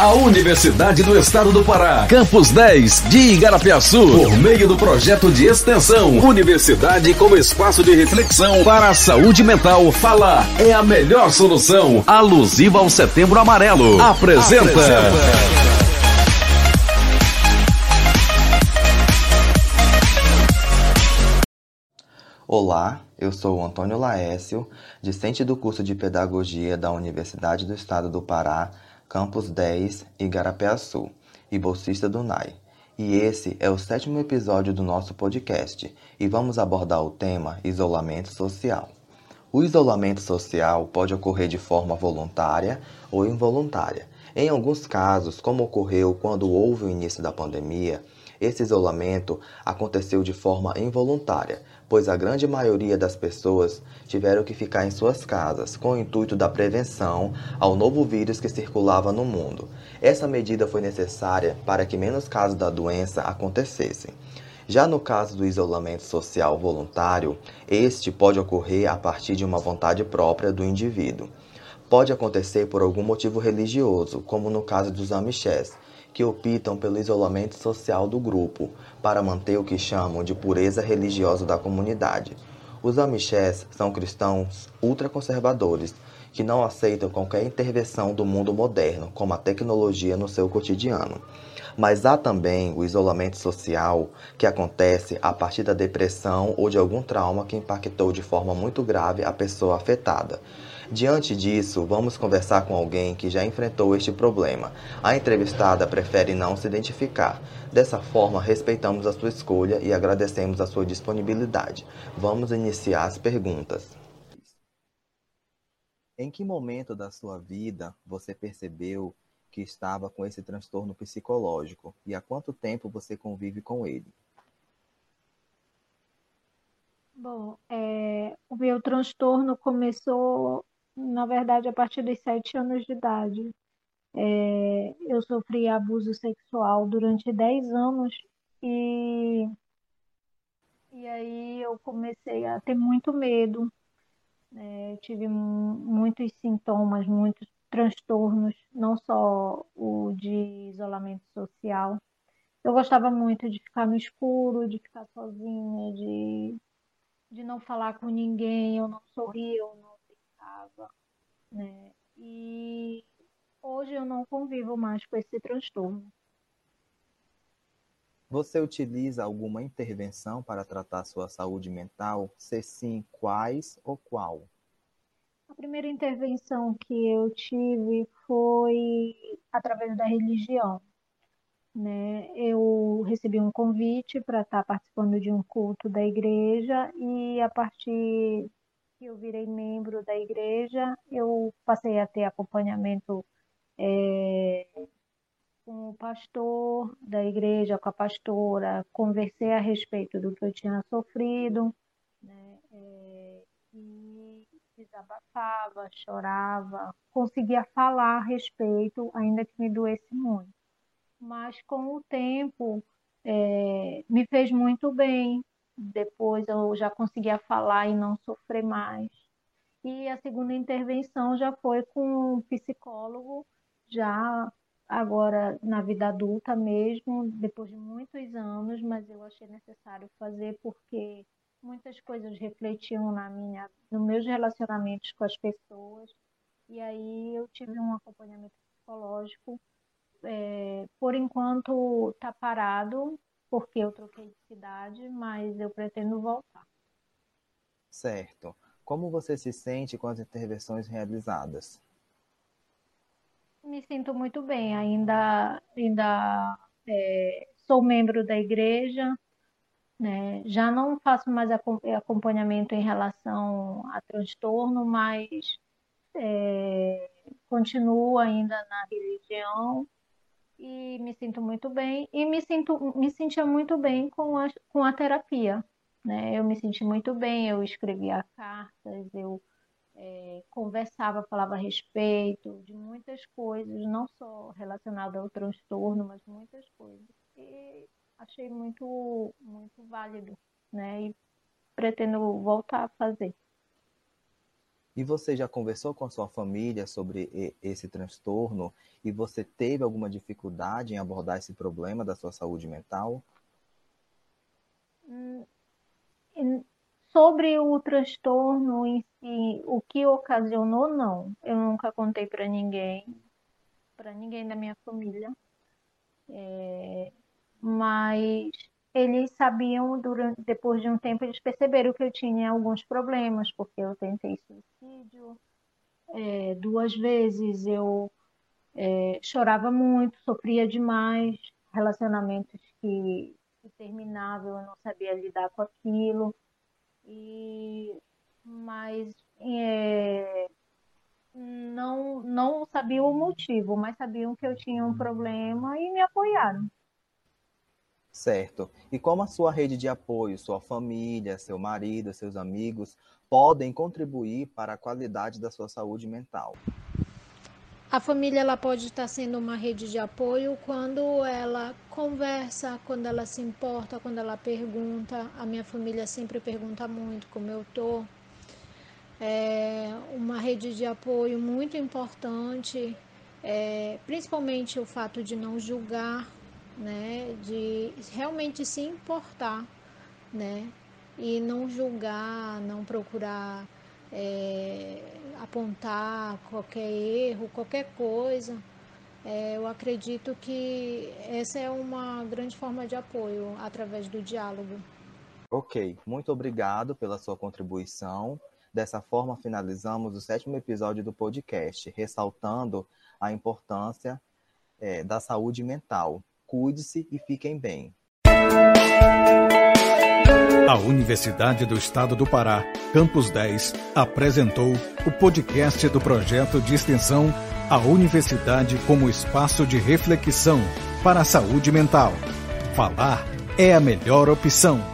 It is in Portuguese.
A Universidade do Estado do Pará, Campus 10 de Igarapiaçu, por meio do projeto de extensão Universidade como espaço de reflexão para a saúde mental, falar é a melhor solução. Alusiva ao Setembro Amarelo. Apresenta. Apresenta. Olá, eu sou Antônio Laécio, discente do curso de Pedagogia da Universidade do Estado do Pará, Campus 10, Igarapeaçu, e bolsista do NAI. E esse é o sétimo episódio do nosso podcast, e vamos abordar o tema isolamento social. O isolamento social pode ocorrer de forma voluntária ou involuntária. Em alguns casos, como ocorreu quando houve o início da pandemia, esse isolamento aconteceu de forma involuntária, pois a grande maioria das pessoas tiveram que ficar em suas casas com o intuito da prevenção ao novo vírus que circulava no mundo. Essa medida foi necessária para que menos casos da doença acontecessem. Já no caso do isolamento social voluntário, este pode ocorrer a partir de uma vontade própria do indivíduo. Pode acontecer por algum motivo religioso, como no caso dos amichés, que optam pelo isolamento social do grupo para manter o que chamam de pureza religiosa da comunidade. Os amichés são cristãos ultraconservadores que não aceitam qualquer intervenção do mundo moderno, como a tecnologia, no seu cotidiano. Mas há também o isolamento social que acontece a partir da depressão ou de algum trauma que impactou de forma muito grave a pessoa afetada. Diante disso, vamos conversar com alguém que já enfrentou este problema. A entrevistada prefere não se identificar. Dessa forma, respeitamos a sua escolha e agradecemos a sua disponibilidade. Vamos iniciar as perguntas. Em que momento da sua vida você percebeu que estava com esse transtorno psicológico e há quanto tempo você convive com ele? Bom, é, o meu transtorno começou na verdade, a partir dos sete anos de idade. É, eu sofri abuso sexual durante dez anos e, e aí eu comecei a ter muito medo. É, tive muitos sintomas, muitos transtornos, não só o de isolamento social. Eu gostava muito de ficar no escuro, de ficar sozinha, de, de não falar com ninguém, eu não sorria, eu não estava, né? E hoje eu não convivo mais com esse transtorno. Você utiliza alguma intervenção para tratar sua saúde mental? Se sim, quais ou qual? A primeira intervenção que eu tive foi através da religião. Né? Eu recebi um convite para estar participando de um culto da igreja e a partir que eu virei membro da igreja, eu passei a ter acompanhamento é, com o pastor da igreja, com a pastora, conversei a respeito do que eu tinha sofrido, né, é, e desabafava, chorava, conseguia falar a respeito, ainda que me doesse muito. Mas com o tempo, é, me fez muito bem, depois eu já conseguia falar e não sofrer mais. E a segunda intervenção já foi com um psicólogo, já agora na vida adulta mesmo, depois de muitos anos, mas eu achei necessário fazer porque muitas coisas refletiam na minha, nos meus relacionamentos com as pessoas. E aí eu tive um acompanhamento psicológico. É, por enquanto está parado, porque eu troquei de cidade, mas eu pretendo voltar. Certo. Como você se sente com as intervenções realizadas? Me sinto muito bem. Ainda, ainda é, sou membro da igreja, né? já não faço mais acompanhamento em relação a transtorno, mas é, continuo ainda na religião e me sinto muito bem e me sinto me sentia muito bem com a, com a terapia né? Eu me senti muito bem eu escrevia cartas eu é, conversava falava a respeito de muitas coisas não só relacionadas ao transtorno mas muitas coisas. E achei muito muito válido né? E pretendo voltar a fazer E você já conversou com a sua família sobre esse transtorno e você teve alguma dificuldade em abordar esse problema da sua saúde mental? Hum, sobre o transtorno em si, o que ocasionou, não. Eu nunca contei para ninguém, para ninguém da minha família. É, mas eles sabiam, durante, depois de um tempo, eles perceberam que eu tinha alguns problemas, porque eu tentei suicídio é, duas vezes, eu é, chorava muito, sofria demais, relacionamentos que, que terminavam, eu não sabia lidar com aquilo, e, mas é, não, não sabiam o motivo, mas sabiam que eu tinha um problema e me apoiaram. Certo. E como a sua rede de apoio, sua família, seu marido, seus amigos podem contribuir para a qualidade da sua saúde mental? A família ela pode estar sendo uma rede de apoio quando ela conversa, quando ela se importa, quando ela pergunta. A minha família sempre pergunta muito como eu tô. É uma rede de apoio muito importante, é, principalmente o fato de não julgar né, de realmente se importar, né, e não julgar, não procurar é, apontar qualquer erro, qualquer coisa. É, eu acredito que essa é uma grande forma de apoio através do diálogo. Ok, muito obrigado pela sua contribuição. Dessa forma, finalizamos o sétimo episódio do podcast, ressaltando a importância é, da saúde mental. Cuide-se e fiquem bem. A Universidade do Estado do Pará, Campus 10, apresentou o podcast do projeto de extensão A Universidade como Espaço de Reflexão para a Saúde Mental. Falar é a melhor opção.